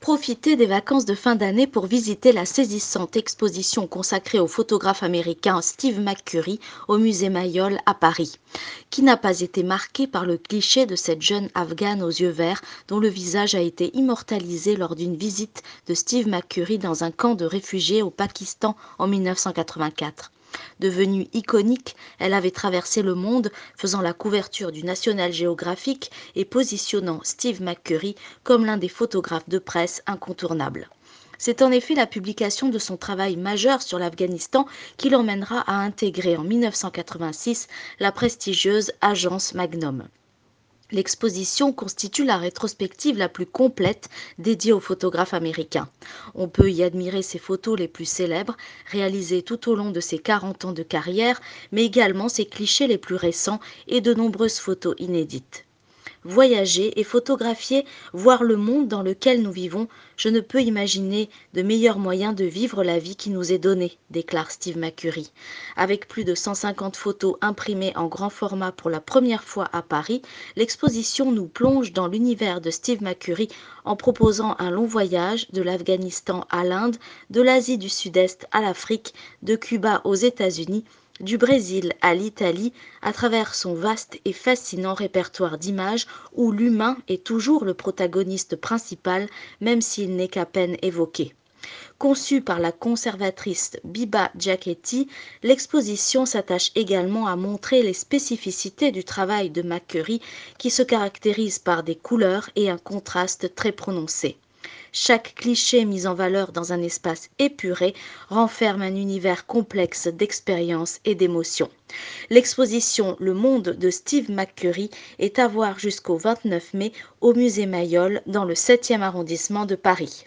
Profitez des vacances de fin d'année pour visiter la saisissante exposition consacrée au photographe américain Steve McCurry au musée Mayol à Paris. Qui n'a pas été marqué par le cliché de cette jeune afghane aux yeux verts dont le visage a été immortalisé lors d'une visite de Steve McCurry dans un camp de réfugiés au Pakistan en 1984 Devenue iconique, elle avait traversé le monde, faisant la couverture du National Geographic et positionnant Steve McCurry comme l'un des photographes de presse incontournables. C'est en effet la publication de son travail majeur sur l'Afghanistan qui l'emmènera à intégrer en 1986 la prestigieuse agence Magnum. L'exposition constitue la rétrospective la plus complète dédiée aux photographes américains. On peut y admirer ses photos les plus célèbres, réalisées tout au long de ses 40 ans de carrière, mais également ses clichés les plus récents et de nombreuses photos inédites voyager et photographier, voir le monde dans lequel nous vivons, je ne peux imaginer de meilleur moyen de vivre la vie qui nous est donnée, déclare Steve McCurry. Avec plus de 150 photos imprimées en grand format pour la première fois à Paris, l'exposition nous plonge dans l'univers de Steve McCurry en proposant un long voyage de l'Afghanistan à l'Inde, de l'Asie du Sud-Est à l'Afrique, de Cuba aux États-Unis, du Brésil à l'Italie à travers son vaste et fascinant répertoire d'images où l'humain est toujours le protagoniste principal même s'il n'est qu'à peine évoqué. Conçue par la conservatrice Biba Giachetti, l'exposition s'attache également à montrer les spécificités du travail de McCurry qui se caractérise par des couleurs et un contraste très prononcé. Chaque cliché mis en valeur dans un espace épuré renferme un univers complexe d'expériences et d'émotions. L'exposition Le Monde de Steve McCurry est à voir jusqu'au 29 mai au musée Mayol dans le 7e arrondissement de Paris.